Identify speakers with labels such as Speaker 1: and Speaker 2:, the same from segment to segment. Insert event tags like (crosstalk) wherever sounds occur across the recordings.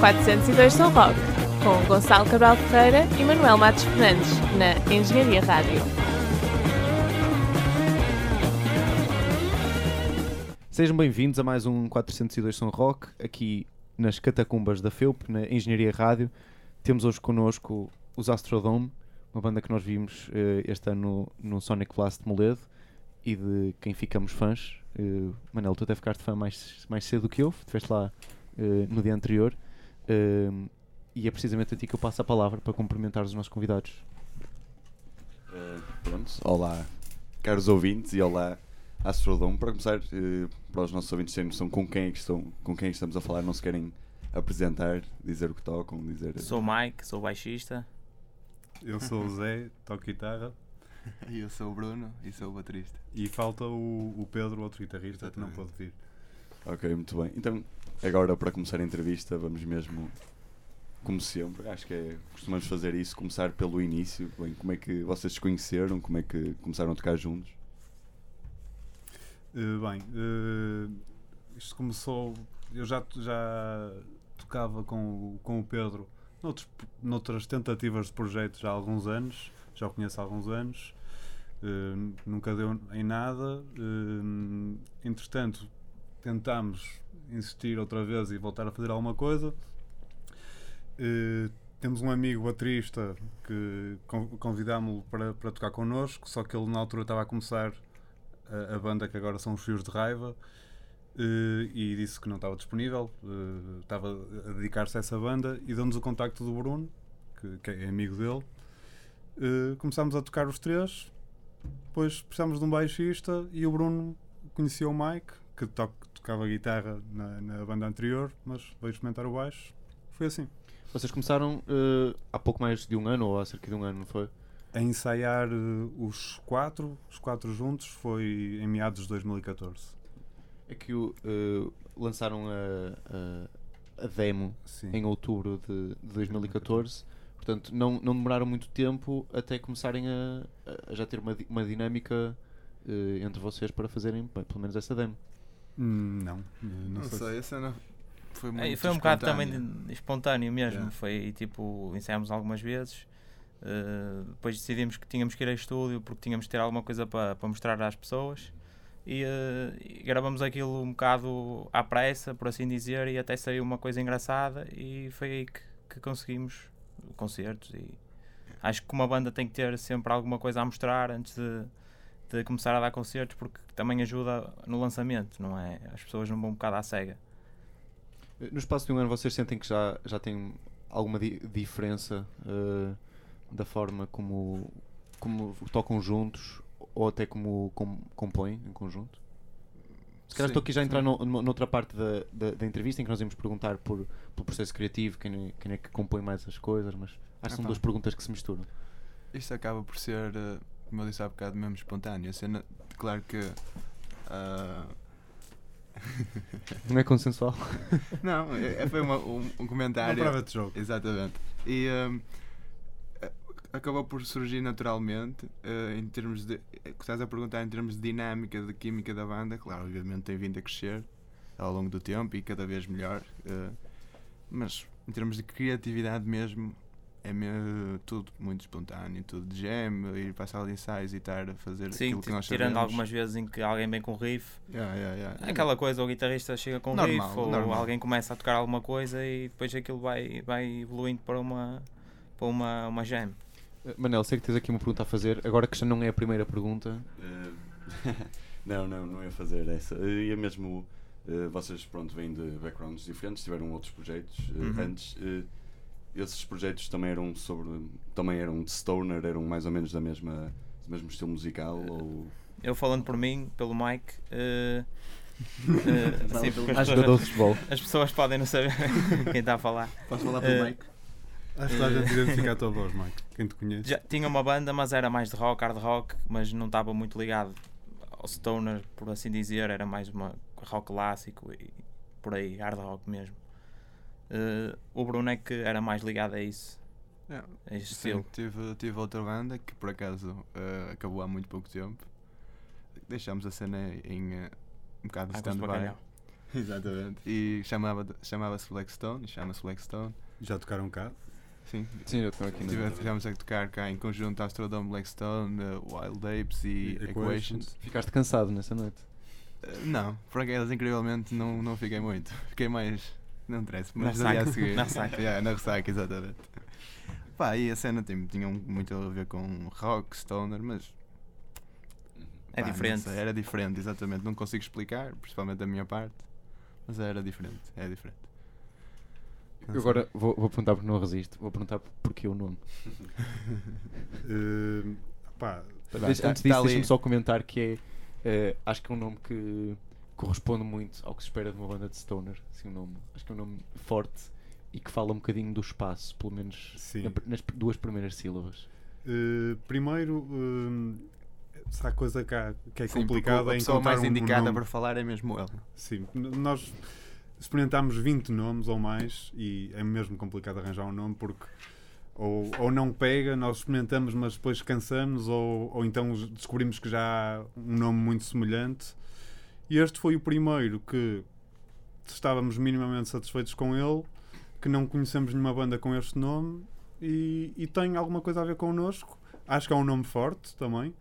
Speaker 1: 402 São Roque, com Gonçalo Cabral Ferreira e Manuel Matos Fernandes, na Engenharia Rádio.
Speaker 2: Sejam bem-vindos a mais um 402 São Roque, aqui nas catacumbas da FEUP, na Engenharia Rádio. Temos hoje connosco os Astrodome, uma banda que nós vimos eh, este ano no Sonic Blast de Moledo e de quem ficamos fãs. Eh, Manel, tu até ficaste fã mais, mais cedo do que eu, estiveste lá eh, no dia anterior. Eh, e é precisamente a ti que eu passo a palavra para cumprimentar os nossos convidados.
Speaker 3: Uh, pronto, olá, caros ouvintes, e olá, Astrodome. Para começar, uh, para os nossos ouvintes terem noção com quem, é que estão, com quem estamos a falar, não se querem apresentar, dizer o que tocam, dizer.
Speaker 4: Sou o Mike, sou baixista.
Speaker 5: Eu sou o Zé, toco guitarra. (laughs)
Speaker 6: E eu sou o Bruno e sou o baterista.
Speaker 5: E falta o, o Pedro, outro guitarrista, que não pode vir.
Speaker 3: Ok, muito bem. Então, agora para começar a entrevista, vamos mesmo, como sempre, acho que é, costumamos fazer isso, começar pelo início. Bem, como é que vocês se conheceram, como é que começaram a tocar juntos?
Speaker 5: Uh, bem, uh, isto começou. Eu já, já tocava com, com o Pedro noutros, noutras tentativas de projetos há alguns anos, já o conheço há alguns anos, uh, nunca deu em nada. entretanto, tentámos insistir outra vez e voltar a fazer alguma coisa. Uh, temos um amigo baterista que con- convidámo-lo para, para tocar connosco, só que ele na altura estava a começar a, a banda que agora são os Fios de Raiva eh, e disse que não estava disponível, eh, estava a dedicar-se a essa banda e deu-nos o contacto do Bruno, que, que é amigo dele. Começámos a tocar os três, depois precisamos de um baixista e o Bruno conhecia o Mike, que to- tocava guitarra na, na banda anterior, mas veio experimentar o baixo. Foi assim.
Speaker 2: Vocês começaram eh, há pouco mais de um ano, ou há cerca de um ano, não foi?
Speaker 5: A ensaiar eh, os quatro, os quatro juntos, foi em meados de 2014.
Speaker 2: É que eh, lançaram a, a, a demo
Speaker 5: Sim.
Speaker 2: em outubro de, de 2014. Portanto, não, não demoraram muito tempo até começarem a, a já ter uma, uma dinâmica eh, entre vocês para fazerem pelo menos essa demo.
Speaker 5: Não, não,
Speaker 6: Não
Speaker 5: sei.
Speaker 6: sei, essa não. Foi muito
Speaker 4: É, foi um bocado também de- espontâneo mesmo.
Speaker 6: Yeah.
Speaker 4: Foi tipo, ensaiámos algumas vezes. eh, depois decidimos que tínhamos que ir a estúdio porque tínhamos que ter alguma coisa para, para mostrar às pessoas. E, eh, e gravamos aquilo um bocado à pressa, por assim dizer, e até saiu uma coisa engraçada. E foi aí que, que conseguimos concertos. E acho que uma banda tem que ter sempre alguma coisa a mostrar antes de, de começar a dar concertos, porque também ajuda no lançamento, não é? As pessoas não vão um bocado à cega.
Speaker 2: No espaço de um ano, vocês sentem que já, já tem alguma di- diferença eh, da forma como, como tocam juntos ou até como com, compõem em conjunto? Se calhar
Speaker 6: Sim,
Speaker 2: estou aqui já a entrar no, noutra parte da, da, da entrevista em que nós íamos perguntar por, pelo processo criativo, quem é, quem é que compõe mais as coisas, mas acho que são
Speaker 6: Epá.
Speaker 2: duas perguntas que se misturam.
Speaker 6: Isto acaba por ser, eh, como eu disse há bocado, mesmo espontâneo. A cena, claro que. ah, (laughs)
Speaker 2: Não é consensual?
Speaker 6: não, é- é- foi uma- um, um
Speaker 5: Uma
Speaker 6: comentário.
Speaker 5: prova de jogo.
Speaker 6: Exatamente. E a- acabou por surgir naturalmente eh, em termos de. eh, que Estás a perguntar em termos de dinâmica, de química da banda, claro, obviamente tem vindo a crescer ao longo do tempo e cada vez melhor. eh, mas em termos de criatividade mesmo, é tudo muito espontâneo, tudo de jam, ir para a sala de ensaios e estar a fazer
Speaker 4: Sim,
Speaker 6: aquilo que nós
Speaker 4: tirando
Speaker 6: sabemos.
Speaker 4: algumas vezes em que alguém vem com riff,
Speaker 6: Yeah, yeah, yeah.
Speaker 4: aquela coisa, o guitarrista chega com
Speaker 6: Normal,
Speaker 4: riff, ou
Speaker 6: normal.
Speaker 4: alguém começa a tocar alguma coisa e depois aquilo vai, vai evoluindo para uma, para uma, uma jam.
Speaker 2: Eh, Manel, sei que tens aqui uma pergunta a fazer, agora que já não é a primeira pergunta.
Speaker 3: Eh, (laughs) não, não, não ia fazer essa. Ia mesmo. eh, vocês, pronto, vêm de backgrounds diferentes, tiveram outros projetos eh,
Speaker 4: Uhum.
Speaker 3: antes. eh, esses projetos também eram sobre. Também eram de Stoner, eram mais ou menos da mesma, do mesmo estilo musical? Ou...
Speaker 4: Eu falando por mim, pelo Mike, eh, (laughs) eh, sim, porque as pessoas, as pessoas podem não saber (laughs) quem está a falar.
Speaker 6: Posso falar
Speaker 4: Eh,
Speaker 6: pelo Mike?
Speaker 5: Acho que toda a gente identifica a tua voz, Mike. Quem te conhece.
Speaker 4: Já tinha uma banda, mas era mais de rock, hard rock, mas não estava muito ligado ao stoner, por assim dizer, era mais uma rock clássico e por aí, hard rock mesmo. Eh, o Bruno é que era mais ligado a isso,
Speaker 6: Yeah.
Speaker 4: a este
Speaker 6: Sim,
Speaker 4: estilo.
Speaker 6: tive, tive outra banda que por acaso eh, acabou há muito pouco tempo. Deixámos a cena em eh, um bocado de stand-by. (laughs) Exatamente. E chamava, chamava-se Blackstone, e chama-se Blackstone.
Speaker 5: Já tocaram cá?
Speaker 6: Sim.
Speaker 2: Sim, eu estou aqui
Speaker 6: Tivemos a tocar cá em conjunto Astrodome, Blackstone, uh, Wild Apes e,
Speaker 5: E
Speaker 6: Equations.
Speaker 5: Equations.
Speaker 2: Ficaste cansado nessa noite.
Speaker 6: Uh, não, por acaso, incrivelmente, não, não fiquei muito. Fiquei mais. Não interessa, mas
Speaker 4: Na
Speaker 6: no dia a
Speaker 4: ressaca.
Speaker 6: seguir.
Speaker 4: Na ressaca. (laughs)
Speaker 6: Yeah, na ressaca, exatamente. Pá, e a cena tem, tinha muito a ver com rock, stoner, mas.
Speaker 4: É
Speaker 6: pá, não
Speaker 4: diferente.
Speaker 6: sei, era diferente, exatamente. Não consigo explicar, principalmente da minha parte, mas era diferente. É diferente.
Speaker 2: Eu agora vou, vou perguntar porque não resisto. Vou perguntar porquê o nome. (laughs)
Speaker 5: Eh, pá,
Speaker 2: Deixa-
Speaker 6: tá-
Speaker 2: antes
Speaker 6: tá
Speaker 2: disso, deixa-me só comentar que é. eh, acho que é um nome que corresponde muito ao que se espera de uma banda de stoner. Assim, um nome, acho que é um nome forte e que fala um bocadinho do espaço, pelo menos
Speaker 5: Sim.
Speaker 2: na nas duas primeiras sílabas.
Speaker 5: eh, primeiro, eh, se há coisa que, há- que é
Speaker 6: Sim,
Speaker 5: complicada
Speaker 6: a
Speaker 5: é
Speaker 6: pessoa
Speaker 5: encontrar
Speaker 6: mais
Speaker 5: um- um
Speaker 6: indicada
Speaker 5: nome.
Speaker 6: para falar é mesmo ela.
Speaker 5: Sim, nós experimentámos 20 nomes ou mais e é mesmo complicado arranjar um nome porque ou, ou não pega, nós experimentamos, mas depois cansamos, ou, ou então descobrimos que já há um nome muito semelhante. E este foi o primeiro que estávamos minimamente satisfeitos com ele, que não conhecemos nenhuma banda com este nome e, e tem alguma coisa a ver connosco. Acho que é um nome forte também,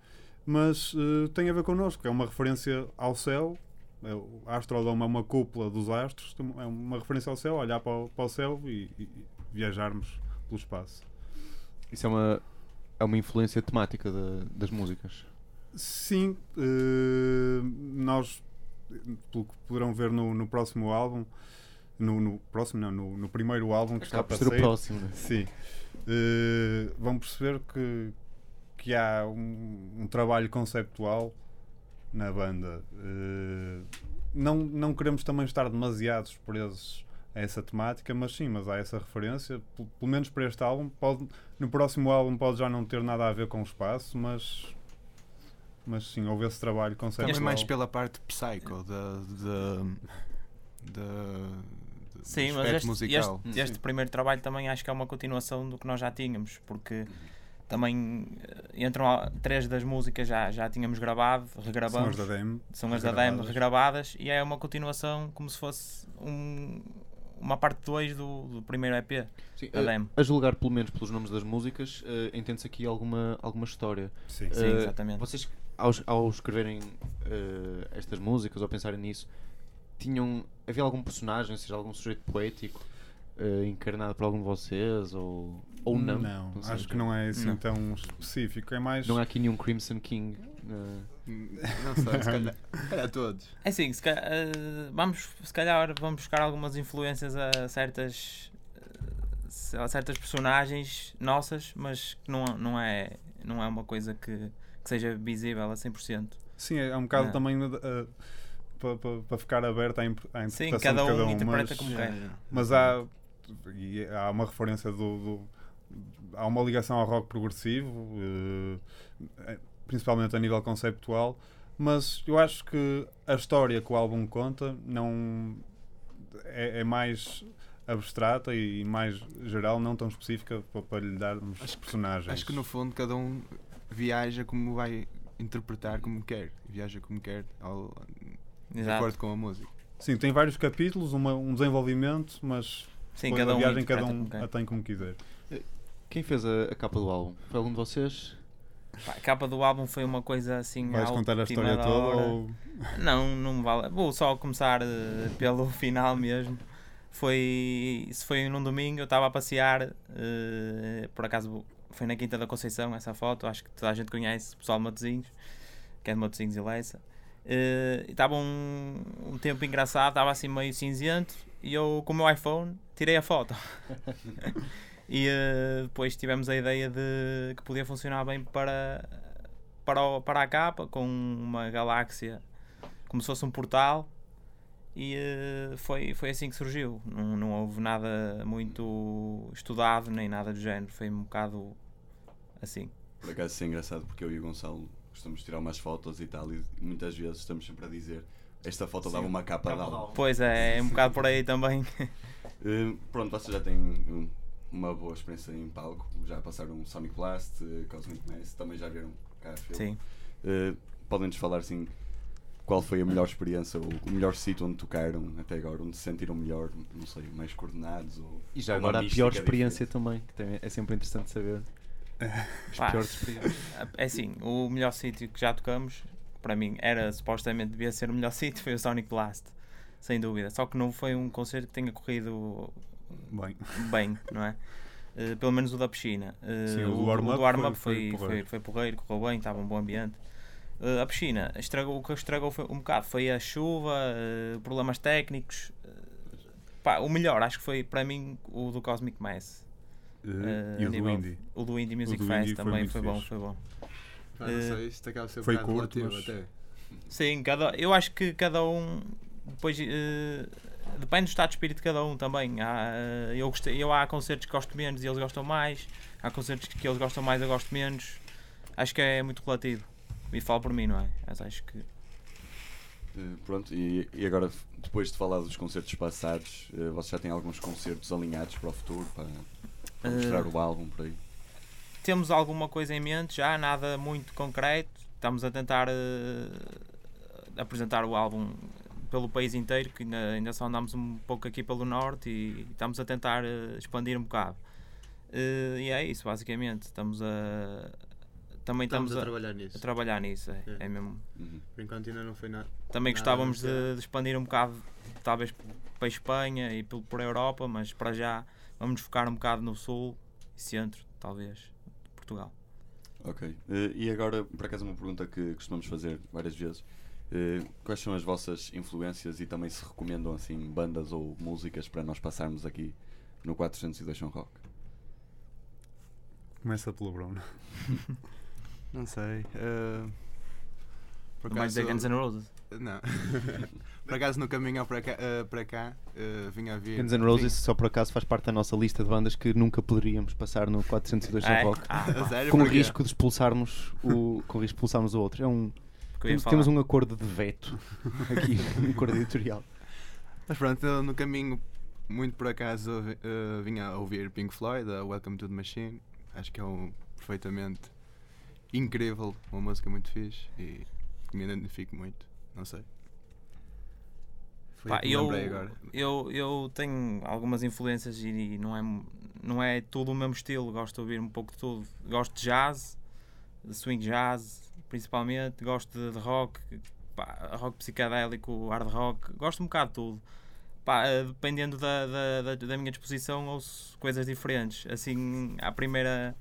Speaker 5: mas eh, tem a ver connosco. É uma referência ao céu. É, o Astrodome é uma cúpula dos astros, é uma referência ao céu, olhar para o, para o céu e, e viajarmos pelo espaço.
Speaker 2: Isso é uma, é uma influência temática da- das músicas.
Speaker 5: Sim, eh, nós, pelo que poderão ver no, no próximo álbum, no, no próximo, não, no, no primeiro álbum que está
Speaker 2: Acaba por
Speaker 5: para
Speaker 2: ser o próximo. né?
Speaker 5: Sim. Eh, vão perceber que, que há um, um trabalho conceptual na banda. Eh, não, não queremos também estar demasiados presos a essa temática, mas sim, mas há essa referência. Pel- Pelo menos para este álbum. Pode, no próximo álbum pode já não ter nada a ver com o espaço, mas, mas sim, houve esse trabalho conceptual.
Speaker 6: Também mais pela parte psycho da. da, da do
Speaker 4: Sim, mas
Speaker 6: aspecto
Speaker 4: este,
Speaker 6: musical.
Speaker 4: este, este primeiro trabalho também acho que é uma continuação do que nós já tínhamos, porque também eh, entram a- três das músicas já, já tínhamos gravado,
Speaker 5: São
Speaker 4: regravamos,
Speaker 5: as da Demo.
Speaker 4: são as da demo regravadas e é uma continuação como se fosse um- uma parte 2 do, do primeiro EP
Speaker 2: Sim,
Speaker 4: da
Speaker 2: a,
Speaker 4: demo.
Speaker 2: a julgar pelo menos pelos nomes das músicas, eh, entende-se aqui alguma, alguma história.
Speaker 5: Sim.
Speaker 4: Sim,
Speaker 2: Eh,
Speaker 4: exatamente.
Speaker 2: Vocês, ao, ao escreverem eh, estas músicas ou pensarem nisso, tinham. Havia algum personagem, seja algum sujeito poético eh, encarnado por algum de vocês? Ou, ou não?
Speaker 5: Não,
Speaker 2: sei.
Speaker 5: acho que não é assim
Speaker 4: Não.
Speaker 5: tão específico. É mais.
Speaker 2: Não há aqui nenhum Crimson King. eh,
Speaker 6: Não sei, se calhar, se calhar todos.
Speaker 4: É assim, se calhar, eh, vamos, se calhar vamos buscar algumas influências a certas a certas personagens nossas, mas que não, não, é, não é uma coisa que, que seja visível a 100%.
Speaker 5: Sim, é um bocado
Speaker 4: Não.
Speaker 5: também para ficar aberto à, imp- à
Speaker 4: Sim,
Speaker 5: interpretação
Speaker 4: cada
Speaker 5: de
Speaker 4: um
Speaker 5: cada um.
Speaker 4: interpreta
Speaker 5: mas,
Speaker 4: como quer.
Speaker 6: yeah.
Speaker 5: mas há, e há uma referência do, do- Há uma ligação ao rock progressivo, eh, principalmente a nível conceptual. Mas eu acho que a história que o álbum conta não é, é mais abstrata e mais geral, não tão específica para, para lhe darmos
Speaker 6: Acho que-
Speaker 5: personagens.
Speaker 6: Acho que no fundo cada um viaja como vai interpretar como quer. Viaja como quer, ao, de
Speaker 4: Exato.
Speaker 6: acordo com a música.
Speaker 5: Sim, tem vários capítulos, uma- um desenvolvimento, mas
Speaker 4: Sim, cada
Speaker 5: a
Speaker 4: um
Speaker 5: viagem cada um a tem como quiser.
Speaker 2: Quem fez a, a capa do álbum? Foi algum de vocês?
Speaker 4: Pá, A capa do álbum foi uma coisa assim.
Speaker 5: Vais contar a história
Speaker 4: da
Speaker 5: toda ou
Speaker 4: Não, não me vale. Vou só começar eh, pelo (laughs) final mesmo. Foi. Isso foi num domingo, eu estava a passear. eh, por acaso foi na Quinta da Conceição essa foto. Acho que toda a gente conhece, o pessoal de Matosinhos, que é de Matosinhos e Leça. Eh, Estava um, um tempo engraçado, estava assim meio cinzento. E eu, com o meu iPhone, tirei a foto. (laughs) e eh, depois tivemos a ideia de que podia funcionar bem para, para, o- para a capa, com uma galáxia como se fosse um portal e eh, foi, foi assim que surgiu. Não, não houve nada muito estudado nem nada do género, foi um bocado assim.
Speaker 3: Por acaso isso é engraçado porque eu e o Gonçalo costumamos tirar umas fotos e tal, e muitas vezes estamos sempre a dizer esta foto dava uma capa de álbum.
Speaker 4: Pois é, é um (laughs) bocado por aí também.
Speaker 3: Eh, pronto, vocês já têm um- uma boa experiência em palco, já passaram Sonic Blast, eh, Cosmic Mass, também já viram cá a filme.
Speaker 4: Sim.
Speaker 3: Eh, Podem-nos falar assim qual foi a melhor experiência, ou o melhor sítio onde tocaram até agora, onde se sentiram melhor, não sei, mais coordenados? Ou,
Speaker 2: E já agora a pior experiência
Speaker 3: diferente?
Speaker 2: também, que também é sempre interessante saber. As
Speaker 4: Pá,
Speaker 2: piores experiências.
Speaker 4: É assim, o melhor sítio que já tocamos, para mim, era supostamente devia ser o melhor (laughs) sítio, foi o Sonic Blast, sem dúvida. Só que não foi um concerto que tenha corrido
Speaker 5: Bem,
Speaker 4: bem, não é? Eh, pelo menos o da piscina. Eh,
Speaker 5: Sim, o do warm-up foi-
Speaker 4: foi,
Speaker 5: foi porreiro.
Speaker 4: foi, porreiro, correu bem, estava um bom ambiente. Eh, a piscina, estragou, o que estragou foi um bocado foi a chuva, problemas técnicos. Pá, o melhor, acho que foi para mim o do Cosmic Mass.
Speaker 5: Eh,
Speaker 4: Eh,
Speaker 5: e o do Indie.
Speaker 4: O do Indie Music
Speaker 5: do
Speaker 4: Fest
Speaker 5: Indie foi
Speaker 4: também
Speaker 5: muito
Speaker 4: foi, bom, foi bom.
Speaker 6: Pá, não
Speaker 4: Eh,
Speaker 6: sei, isto acaba a ser um
Speaker 5: foi
Speaker 6: bocado
Speaker 5: curto, mas-
Speaker 6: até.
Speaker 4: Sim, cada, eu acho que cada um depois eh, depende do estado de espírito de cada um também. Há, eh, eu, gostei, eu há concertos que gosto menos e eles gostam mais, há concertos que eles gostam mais e eu gosto menos. Acho que é muito relativo. E falo por mim, não é? Mas acho que
Speaker 3: Eh, pronto, e, e agora, depois de falar dos concertos passados, eh, vocês já têm alguns concertos alinhados para o futuro, para, para
Speaker 4: Eh,
Speaker 3: mostrar o álbum por aí?
Speaker 4: temos alguma coisa em mente já, nada muito concreto. Estamos a tentar eh, apresentar o álbum pelo país inteiro, que ainda, ainda só andamos um pouco aqui pelo norte e estamos a tentar eh, expandir um bocado. E é isso, basicamente. Estamos a. Também
Speaker 6: Estamos
Speaker 4: estamos,
Speaker 6: a
Speaker 4: a,
Speaker 6: trabalhar nisso.
Speaker 4: a trabalhar nisso, é,
Speaker 6: É.
Speaker 4: é mesmo.
Speaker 3: Uhum.
Speaker 6: Por enquanto ainda não foi nada.
Speaker 4: Também
Speaker 6: Nada
Speaker 4: gostávamos de, de expandir um bocado, talvez para a Espanha e pelo- por a Europa, mas para já vamos nos focar um bocado no sul e centro, talvez, de Portugal.
Speaker 3: Ok. Eh, e agora, por acaso, uma pergunta que costumamos fazer várias vezes. Eh, quais são as vossas influências e também se recomendam assim bandas ou músicas para nós passarmos aqui no 402 São Rock?
Speaker 5: Começa pelo Bruno. (laughs)
Speaker 6: Não sei. eh, por
Speaker 4: Vai dizer Guns N' Roses.
Speaker 6: Não. (laughs) por acaso no caminho para cá, eh, para cá eh, vinha a vir.
Speaker 2: Guns N' Roses, só por acaso, faz parte da nossa lista de bandas que nunca poderíamos passar no 402
Speaker 4: Ah, é?
Speaker 2: Rock.
Speaker 4: Ah, (laughs)
Speaker 6: sério,
Speaker 2: Com o risco de expulsarmos o, com o risco de expulsarmos o outro. É um, temos, temos um acordo de veto (laughs) aqui, um acordo editorial.
Speaker 6: Mas pronto, no caminho, muito por acaso, vi- eh, vinha a ouvir Pink Floyd, a Welcome to the Machine. Acho que é um perfeitamente incrível, uma música muito fixe e me identifico muito. Não sei.
Speaker 4: Pá, eu, eu, eu tenho algumas influências e não é, não é tudo o mesmo estilo. Gosto de ouvir um pouco de tudo. Gosto de jazz, de swing jazz, principalmente. Gosto de, rock, pá, rock psicadélico, hard rock. Gosto um bocado de tudo. Pá, eh, dependendo da, da, da, da minha disposição, ouço coisas diferentes. Assim, à primeira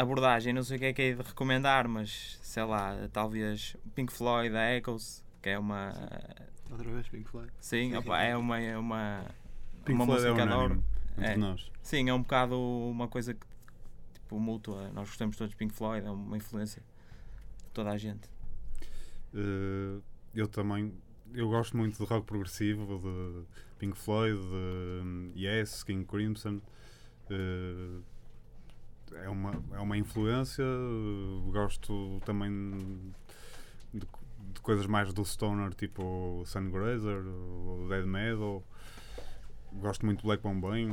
Speaker 4: abordagem, não sei o que é que é de recomendar, mas sei lá, talvez Pink Floyd, a Echoes, que é uma
Speaker 6: Outra vez Pink Floyd.
Speaker 4: Sim, opa, é uma, é uma,
Speaker 5: Pink
Speaker 4: uma
Speaker 5: Floyd é
Speaker 4: música adoro.
Speaker 5: unânime entre
Speaker 4: É.
Speaker 5: nós.
Speaker 4: Sim, é um bocado uma coisa que, tipo, mútua. Nós gostamos todos de Pink Floyd, é uma influência de toda a gente.
Speaker 5: Eh, eu também eu gosto muito de rock progressivo, de Pink Floyd, de hum, Yes, King Crimson. Eh, é, uma, é uma influência. Gosto também de, de coisas mais do Stoner, tipo Sungrazer, Dead Metal. Gosto muito de Black Bombay.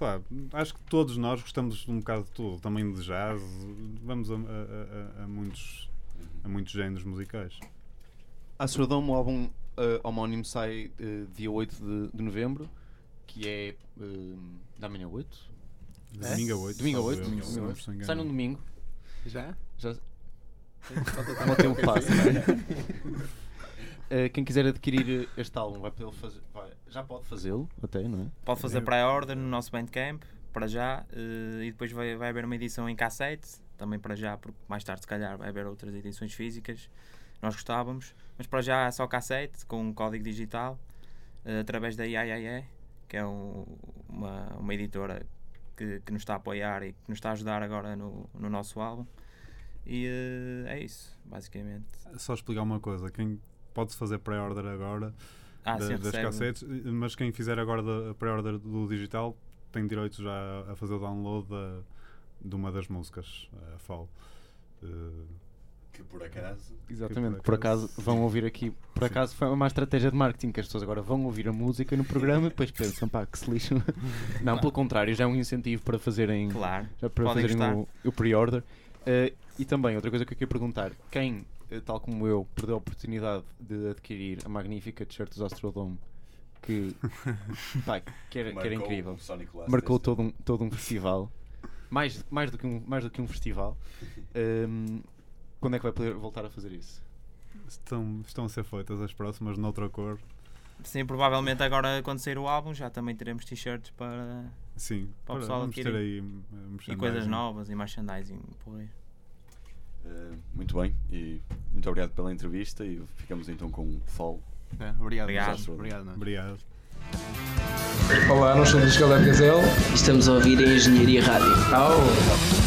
Speaker 5: lá, acho que todos nós gostamos um bocado de tudo, também de jazz. Vamos a, a- a- a muitos a muitos géneros musicais.
Speaker 2: Astrodome, o álbum eh, homónimo, sai eh, dia 8 de, de novembro, que é eh, da manhã 8? É?
Speaker 5: Domingo a 8.
Speaker 2: Domingo a
Speaker 5: salvo
Speaker 2: 8?
Speaker 5: erro,
Speaker 2: Domingo
Speaker 5: não
Speaker 2: 8.
Speaker 5: estou enganado.
Speaker 2: Sai num domingo.
Speaker 6: Já?
Speaker 2: Já... O tempo passa, não é? (laughs) Eh, quem quiser adquirir este álbum vai poder fazer, vai- já pode fazê-lo, até, não é?
Speaker 4: Pode fazer pré-order no nosso Bandcamp, para já, eh, e depois vai, vai haver uma edição em cassete, também para já, porque mais tarde, se calhar, vai haver outras edições físicas. Nós gostávamos, mas para já é só cassete, com um código digital, eh, através da IAIE, que é um- uma, uma editora que, que nos está a apoiar e que nos está a ajudar agora no, no nosso álbum. E eh, é isso, basicamente.
Speaker 5: Só explicar uma coisa: quem pode fazer pré-order agora
Speaker 4: Ah,
Speaker 5: da-
Speaker 4: sim,
Speaker 5: das
Speaker 4: recebe.
Speaker 5: cassetes, mas quem fizer agora da pré-order do digital tem direito já a fazer o download da- de uma das músicas, a Fall. Eh,
Speaker 3: Que por acaso.
Speaker 2: Exatamente,
Speaker 5: por
Speaker 2: por
Speaker 5: acaso-
Speaker 2: vão ouvir aqui. Por acaso foi uma estratégia de marketing que as pessoas agora vão ouvir a música no programa e depois pensam, pá, que se lixo. (laughs) Não, pelo contrário, já é um incentivo para fazerem,
Speaker 4: Claro.
Speaker 2: já para
Speaker 4: Podem
Speaker 2: fazerem
Speaker 4: gostar.
Speaker 2: o, o pre-order. Eh, e também, outra coisa que eu queria perguntar: quem, eh, tal como eu, perdeu a oportunidade de adquirir a magnífica t-shirt dos Astrodome, que, (laughs) pá, que, era, que era incrível, marcou todo um, todo um festival, mais, mais, do que um, mais do que um festival. Ehm, (laughs) quando é que vai poder voltar a fazer isso?
Speaker 5: Estão, estão a ser feitas as próximas noutra cor.
Speaker 4: Sim, provavelmente agora quando sair o álbum já também teremos t-shirts para.
Speaker 5: Sim,
Speaker 4: Para o pessoal adquirir.
Speaker 5: aí eh,
Speaker 4: e coisas novas e merchandising por aí.
Speaker 3: Eh, muito bem, e muito obrigado pela entrevista e ficamos então com o Fall.
Speaker 6: É, obrigado,
Speaker 4: Obrigado.
Speaker 6: Obrigado Nuno.
Speaker 5: Obrigado.
Speaker 7: Olá, nós somos os Galera Gazelle.
Speaker 8: Estamos a ouvir a Engenharia Rádio.
Speaker 7: Au!